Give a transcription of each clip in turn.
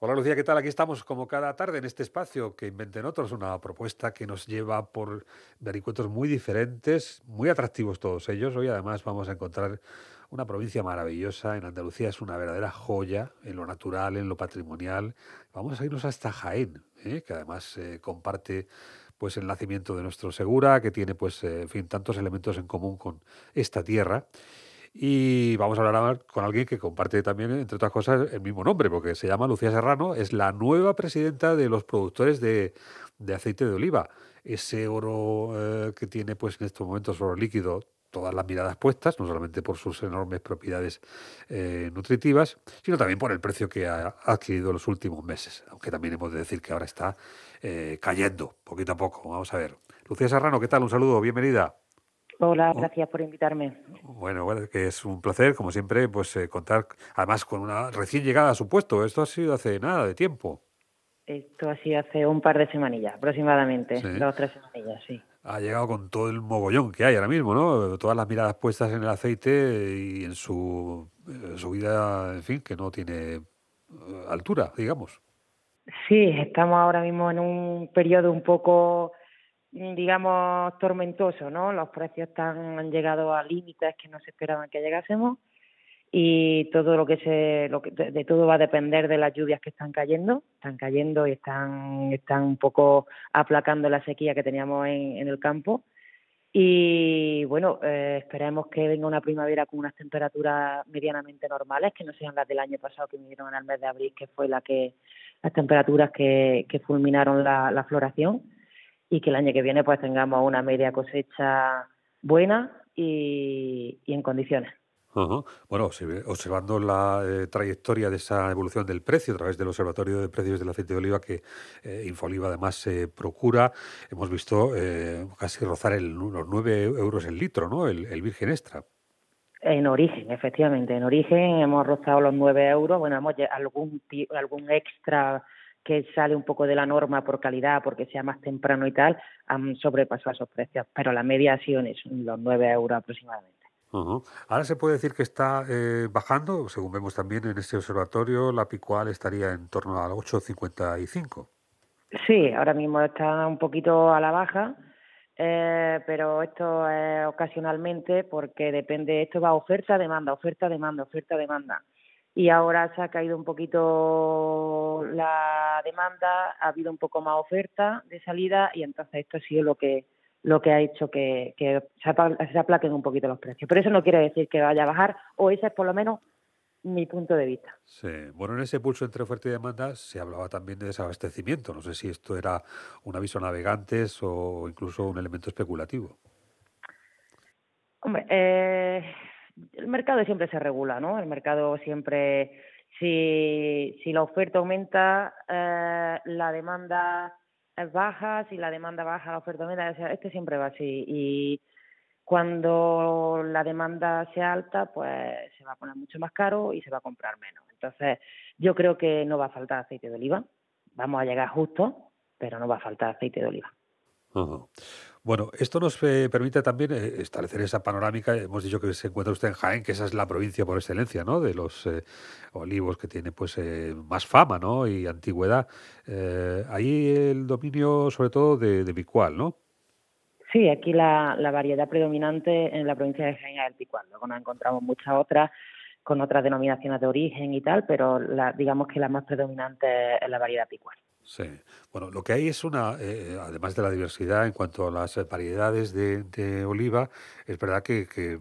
Hola Lucía, ¿qué tal? Aquí estamos como cada tarde en este espacio que inventen otros, una propuesta que nos lleva por vericuetos muy diferentes, muy atractivos todos ellos. Hoy además vamos a encontrar una provincia maravillosa, en Andalucía es una verdadera joya en lo natural, en lo patrimonial. Vamos a irnos hasta Jaén, ¿eh? que además eh, comparte pues el nacimiento de nuestro Segura, que tiene pues eh, en fin tantos elementos en común con esta tierra. Y vamos a hablar con alguien que comparte también, entre otras cosas, el mismo nombre, porque se llama Lucía Serrano, es la nueva presidenta de los productores de, aceite de oliva. Ese oro eh, que tiene pues en estos momentos oro líquido, todas las miradas puestas, no solamente por sus enormes propiedades eh, nutritivas, sino también por el precio que ha adquirido en los últimos meses, aunque también hemos de decir que ahora está eh, cayendo poquito a poco. Vamos a ver. Lucía Serrano, ¿qué tal? Un saludo, bienvenida. Hola, oh. gracias por invitarme. Bueno, bueno, que es un placer, como siempre, pues eh, contar, además con una recién llegada a su puesto. Esto ha sido hace nada de tiempo. Esto ha sido hace un par de semanillas, aproximadamente, dos o tres semanillas, sí. Ha llegado con todo el mogollón que hay ahora mismo, ¿no? Todas las miradas puestas en el aceite y en su subida, en fin, que no tiene eh, altura, digamos. Sí, estamos ahora mismo en un periodo un poco digamos, tormentoso, ¿no? Los precios están, han llegado a límites que no se esperaban que llegásemos y todo lo que se, lo que, de, todo va a depender de las lluvias que están cayendo, están cayendo y están, están un poco aplacando la sequía que teníamos en, en el campo. Y bueno, eh, esperemos que venga una primavera con unas temperaturas medianamente normales, que no sean las del año pasado que vinieron en el mes de abril, que fue la que las temperaturas que, que fulminaron la, la floración y que el año que viene pues tengamos una media cosecha buena y, en condiciones. Bueno, observando la eh, trayectoria de esa evolución del precio a través del Observatorio de Precios del Aceite de Oliva que eh, Infoliva además eh, procura, hemos visto eh, casi rozar el, los 9 euros el litro, ¿no? El, el, virgen extra. En origen, efectivamente, en origen hemos rozado los 9 euros, bueno, hemos algún, algún extra que sale un poco de la norma por calidad, porque sea más temprano y tal, han sobrepasado esos precios, pero la media ha sido en los 9 euros aproximadamente. Ahora se puede decir que está eh, bajando, según vemos también en este observatorio, la picual estaría en torno a 8,55. Sí, ahora mismo está un poquito a la baja, eh, pero esto es ocasionalmente porque depende, esto va oferta, demanda, oferta, demanda, oferta, demanda y ahora se ha caído un poquito la demanda, ha habido un poco más oferta de salida y entonces esto ha sido lo que lo que ha hecho que, se, aplaquen un poquito los precios. Pero eso no quiere decir que vaya a bajar, o ese es por lo menos mi punto de vista. Sí, bueno, en ese pulso entre oferta y demanda se hablaba también de desabastecimiento. No sé si esto era un aviso a navegantes o incluso un elemento especulativo. Hombre, eh, el mercado siempre se regula, ¿no? El mercado siempre, si, si la oferta aumenta, eh, la demanda es baja, si la demanda baja, la oferta aumenta, este siempre va así. Y cuando la demanda sea alta, pues se va a poner mucho más caro y se va a comprar menos. Entonces, yo creo que no va a faltar aceite de oliva. Vamos a llegar justo, pero no va a faltar aceite de oliva. Bueno, esto nos eh, permite también eh, establecer esa panorámica. Hemos dicho que se encuentra usted en Jaén, que esa es la provincia por excelencia, ¿no? De los eh, olivos que tiene pues más fama, ¿no? Y antigüedad. ahí el dominio, sobre todo, de, de picual, ¿no? Sí, aquí la, variedad predominante en la provincia de Jaén es el picual. Luego nos encontramos muchas otras con otras denominaciones de origen y tal, pero la, digamos que la más predominante es la variedad picual. Sí, bueno, lo que hay es una, eh, además de la diversidad en cuanto a las variedades de, oliva, es verdad que,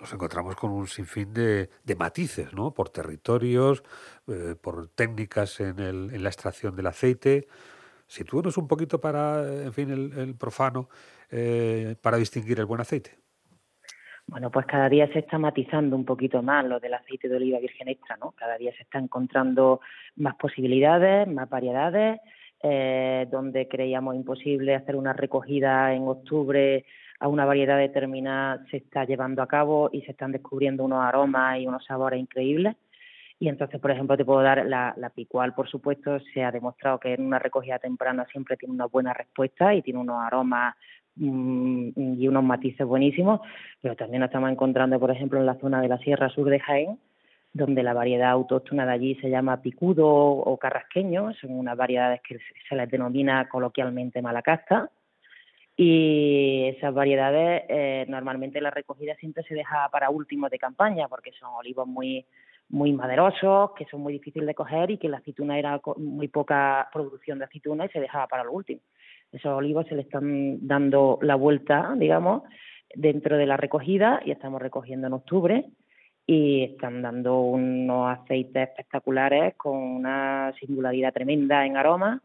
nos encontramos con un sinfín de, matices, ¿no? Por territorios, eh, por técnicas en, el, en, la extracción del aceite. Sitúenos un poquito para, en fin, el, profano, eh, para distinguir el buen aceite. Bueno, pues cada día se está matizando un poquito más lo del aceite de oliva virgen extra, ¿no? Cada día se está encontrando más posibilidades, más variedades, eh, donde creíamos imposible hacer una recogida en octubre a una variedad determinada se está llevando a cabo y se están descubriendo unos aromas y unos sabores increíbles. Y entonces, por ejemplo, te puedo dar la, la picual, por supuesto, se ha demostrado que en una recogida temprana siempre tiene una buena respuesta y tiene unos aromas y unos matices buenísimos, pero también nos estamos encontrando, por ejemplo, en la zona de la Sierra Sur de Jaén, donde la variedad autóctona de allí se llama picudo o carrasqueño, son unas variedades que se les denomina coloquialmente malacasta, y esas variedades eh, normalmente la recogida siempre se deja para último de campaña porque son olivos muy muy maderosos, que son muy difíciles de coger y que la aceituna era muy poca producción de aceituna y se dejaba para lo último. Esos olivos se le están dando la vuelta, digamos, dentro de la recogida y estamos recogiendo en octubre y están dando unos aceites espectaculares con una singularidad tremenda en aroma.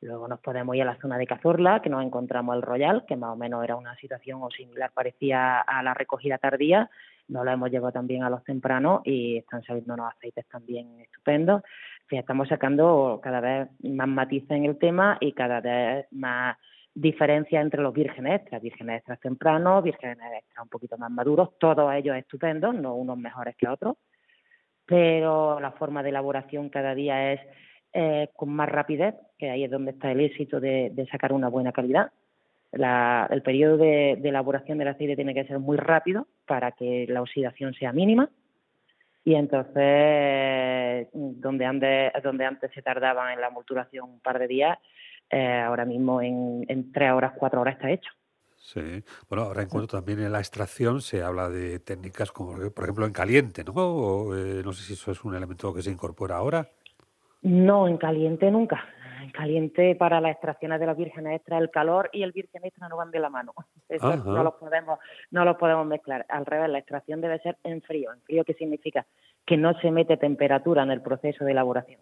Luego nos podemos ir a la zona de Cazorla, que nos encontramos el Royal, que más o menos era una situación o similar, parecía a la recogida tardía. Nos lo hemos llevado también a los tempranos y están saliendo unos aceites también estupendos. estamos sacando cada vez más matices en el tema y cada vez más diferencia entre los vírgenes extras, vírgenes extras tempranos, vírgenes extras un poquito más maduros, todos ellos estupendos, no unos mejores que otros, pero la forma de elaboración cada día es eh, con más rapidez, que ahí es donde está el éxito de, sacar una buena calidad. el periodo de, elaboración del aceite tiene que ser muy rápido para que la oxidación sea mínima y entonces donde antes, donde antes se tardaban en la molturación un par de días, eh, ahora mismo en, en tres horas, cuatro horas está hecho. Sí, bueno, ahora en cuanto también en la extracción se habla de técnicas como, por ejemplo, en caliente, ¿no? Eh, no sé si eso es un elemento que se incorpora ahora. No, en caliente nunca. En caliente para las extracciones de las vírgenes extra el calor y el virgen extra no van de la mano. Eso no los podemos no los podemos mezclar. Al revés, la extracción debe ser en frío. ¿En frío qué significa? Que no se mete temperatura en el proceso de elaboración.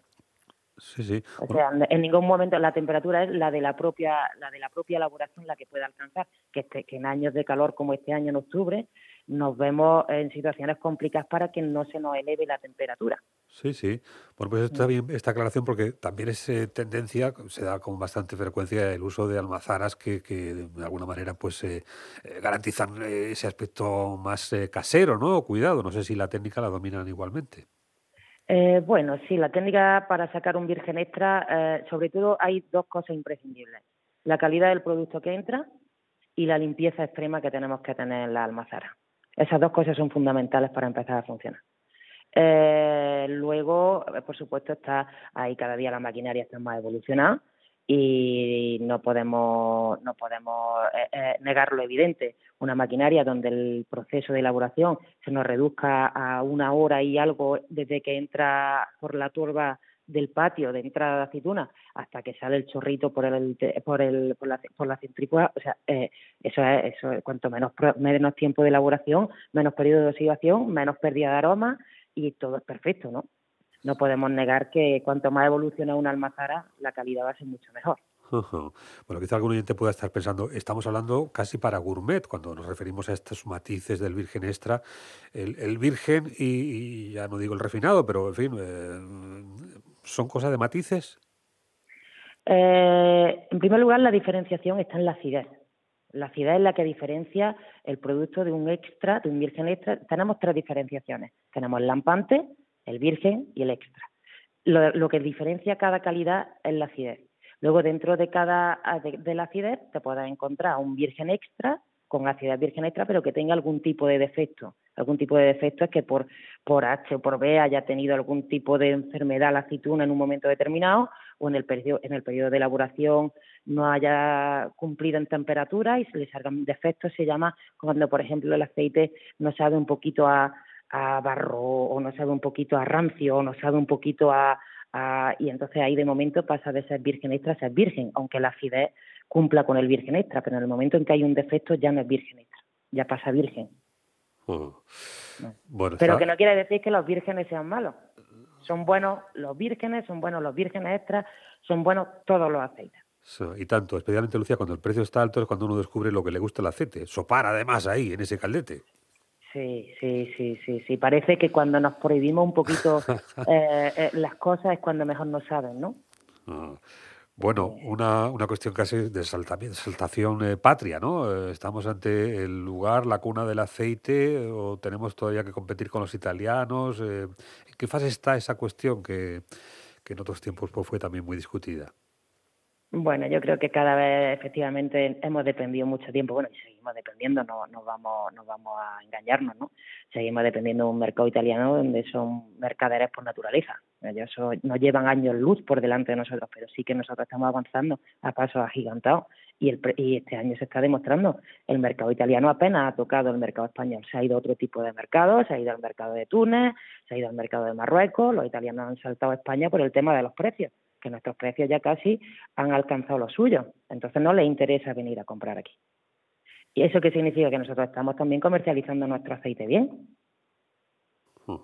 Sí, sí. O sea, en ningún momento la temperatura es la de la propia la de la propia elaboración la que puede alcanzar, que este, que en años de calor como este año en octubre nos vemos en situaciones complicadas para que no se nos eleve la temperatura. Sí, sí. Bueno, pues está bien esta aclaración porque también es eh, tendencia, se da con bastante frecuencia el uso de almazaras que, que de alguna manera pues eh, eh, garantizan ese aspecto más casero, ¿no? Cuidado, no sé si la técnica la dominan igualmente. Eh, bueno, sí, la técnica para sacar un virgen extra, eh, sobre todo hay dos cosas imprescindibles. La calidad del producto que entra y la limpieza extrema que tenemos que tener en la almazara. Esas dos cosas son fundamentales para empezar a funcionar. Eh, luego, por supuesto, está ahí cada día la maquinaria está más evolucionada y no podemos no podemos eh, eh, negar lo evidente una maquinaria donde el proceso de elaboración se nos reduzca a una hora y algo desde que entra por la turba del patio de entrada de aceituna hasta que sale el chorrito por el por el por la, por la centrífuga o sea eh, eso es eso es, cuanto menos menos tiempo de elaboración menos periodo de oxidación menos pérdida de aroma y todo es perfecto no no podemos negar que cuanto más evoluciona una almazara, la calidad va a ser mucho mejor. Bueno, quizá algún oyente pueda estar pensando, estamos hablando casi para gourmet cuando nos referimos a estos matices del virgen extra. El, virgen y, ya no digo el refinado, pero en fin, eh, ¿son cosas de matices? Eh, en primer lugar, la diferenciación está en la acidez. La acidez es la que diferencia el producto de un extra, de un virgen extra. Tenemos tres diferenciaciones. Tenemos el lampante, el virgen y el extra. Lo, que diferencia cada calidad es la acidez. Luego, dentro de cada de, la acidez, te puedes encontrar un virgen extra con acidez virgen extra, pero que tenga algún tipo de defecto. Algún tipo de defecto es que por, por H o por B haya tenido algún tipo de enfermedad la aceituna en un momento determinado o en el periodo, en el periodo de elaboración no haya cumplido en temperatura y se le salgan defectos. Se llama cuando, por ejemplo, el aceite no sabe un poquito a, a barro o nos sabe un poquito a rancio o nos sabe un poquito a, y entonces ahí de momento pasa de ser virgen extra a ser virgen, aunque la acidez cumpla con el virgen extra, pero en el momento en que hay un defecto ya no es virgen extra, ya pasa virgen. Bueno, pero que no quiere decir que los vírgenes sean malos. Son buenos los vírgenes, son buenos los vírgenes extras, son buenos todos los aceites. y tanto, especialmente Lucía, cuando el precio está alto es cuando uno descubre lo que le gusta el aceite. Sopar además ahí, en ese caldete. Sí, sí, sí, sí, sí. Parece que cuando nos prohibimos un poquito eh, eh, las cosas es cuando mejor nos saben, ¿no? Ah, bueno, una, una cuestión casi de saltación eh, patria, ¿no? estamos ante el lugar, la cuna del aceite, o tenemos todavía que competir con los italianos. ¿En qué fase está esa cuestión que, que en otros tiempos pues, fue también muy discutida? Bueno, yo creo que cada vez efectivamente hemos dependido mucho tiempo, bueno, y seguimos dependiendo, no, no, vamos, no vamos a engañarnos, ¿no? Seguimos dependiendo de un mercado italiano donde son mercaderes por naturaleza. Ellos nos llevan años luz por delante de nosotros, pero sí que nosotros estamos avanzando a pasos agigantados y, el, y este año se está demostrando. El mercado italiano apenas ha tocado el mercado español, se ha ido a otro tipo de mercado, se ha ido al mercado de Túnez, se ha ido al mercado de Marruecos, los italianos han saltado a España por el tema de los precios que nuestros precios ya casi han alcanzado los suyos. Entonces no les interesa venir a comprar aquí. ¿Y eso qué significa? Que nosotros estamos también comercializando nuestro aceite bien. Hmm.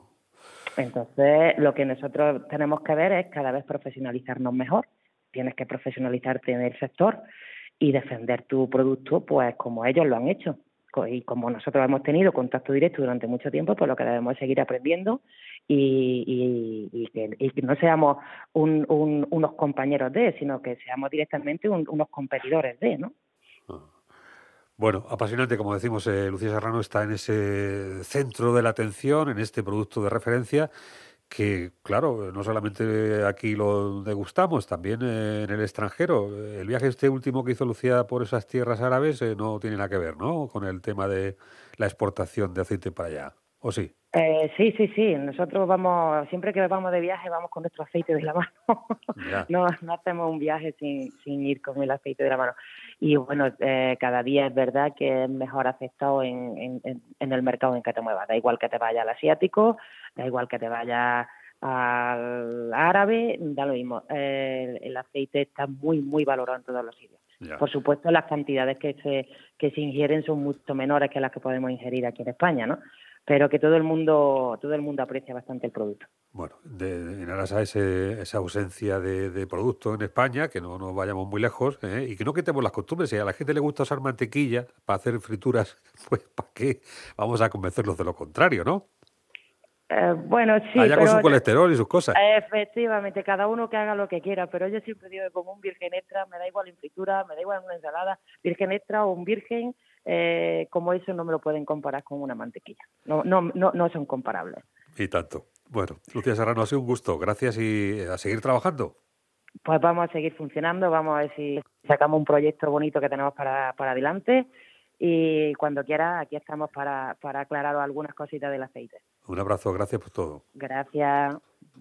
Entonces, lo que nosotros tenemos que ver es cada vez profesionalizarnos mejor. Tienes que profesionalizarte en el sector y defender tu producto, pues como ellos lo han hecho y como nosotros hemos tenido contacto directo durante mucho tiempo, pues lo que debemos seguir aprendiendo y, y, que, no seamos unos compañeros de, sino que seamos directamente unos competidores de, ¿no? Ah. Bueno, apasionante, como decimos, eh, Lucía Serrano está en ese centro de la atención, en este producto de referencia que, claro, no solamente aquí lo degustamos, también en el extranjero. El viaje este último que hizo Lucía por esas tierras árabes eh, no tiene nada que ver, ¿no? Con el tema de la exportación de aceite para allá, ¿o sí? Eh, sí, sí, sí. Nosotros vamos, siempre que vamos de viaje, vamos con nuestro aceite de la mano. no, no hacemos un viaje sin, sin ir con el aceite de la mano. Y bueno, eh, cada día es verdad que es mejor aceptado en, en, en el mercado en que te muevas. Da igual que te vaya al asiático, da igual que te vaya al árabe, da lo mismo. el aceite está muy, muy valorado en todos los sitios. Por supuesto, las cantidades que se, que se ingieren son mucho menores que las que podemos ingerir aquí en España, ¿no? Pero que todo el mundo todo el mundo aprecia bastante el producto. Bueno, de, en aras a esa ausencia de, producto en España, que no nos vayamos muy lejos ¿eh? y que no quitemos las costumbres. Si a la gente le gusta usar mantequilla para hacer frituras, pues ¿para qué vamos a convencerlos de lo contrario, no? Eh, bueno, sí. Allá con su colesterol y sus cosas. Efectivamente, cada uno que haga lo que quiera, pero yo siempre digo que como un virgen extra, me da igual en fritura, me da igual en una ensalada, virgen extra o un virgen, eh, como eso no me lo pueden comparar con una mantequilla. No, no, no, no son comparables. Y tanto. Bueno, Lucía Serrano, ha sido un gusto. Gracias y a seguir trabajando. Pues vamos a seguir funcionando, vamos a ver si sacamos un proyecto bonito que tenemos para, para adelante y cuando quiera aquí estamos para, para aclarar algunas cositas del aceite. Un abrazo, gracias por todo. Gracias.